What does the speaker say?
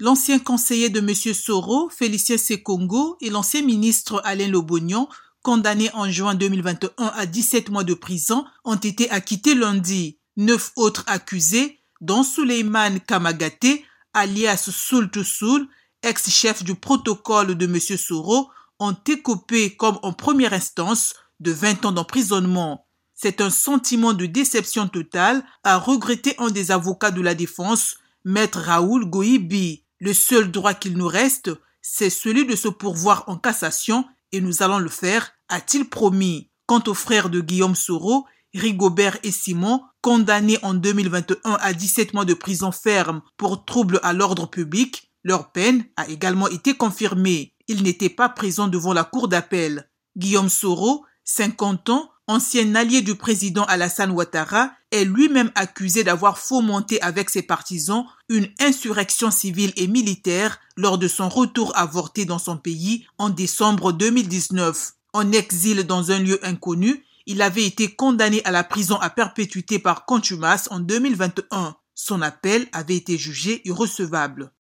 L'ancien conseiller de M. Soro, Félicien Sekongo, et l'ancien ministre Alain Lobognon, condamnés en juin 2021 à 17 mois de prison, ont été acquittés lundi. Neuf autres accusés, dont Suleiman Kamagate, alias Soul Soul, ex-chef du protocole de M. Soro, ont écopé comme en première instance de 20 ans d'emprisonnement. C'est un sentiment de déception totale, a regretté un des avocats de la défense, maître Raoul Goibi. Le seul droit qu'il nous reste, c'est celui de se pourvoir en cassation et nous allons le faire, a-t-il promis. Quant aux frères de Guillaume Soro, Rigobert et Simon, condamnés en 2021 à 17 mois de prison ferme pour trouble à l'ordre public, leur peine a également été confirmée. Ils n'étaient pas présents devant la cour d'appel. Guillaume Soro, 50 ans, ancien allié du président Alassane Ouattara, est lui-même accusé d'avoir fomenté avec ses partisans une insurrection civile et militaire lors de son retour avorté dans son pays en décembre 2019. En exil dans un lieu inconnu, il avait été condamné à la prison à perpétuité par contumace en 2021. Son appel avait été jugé irrecevable.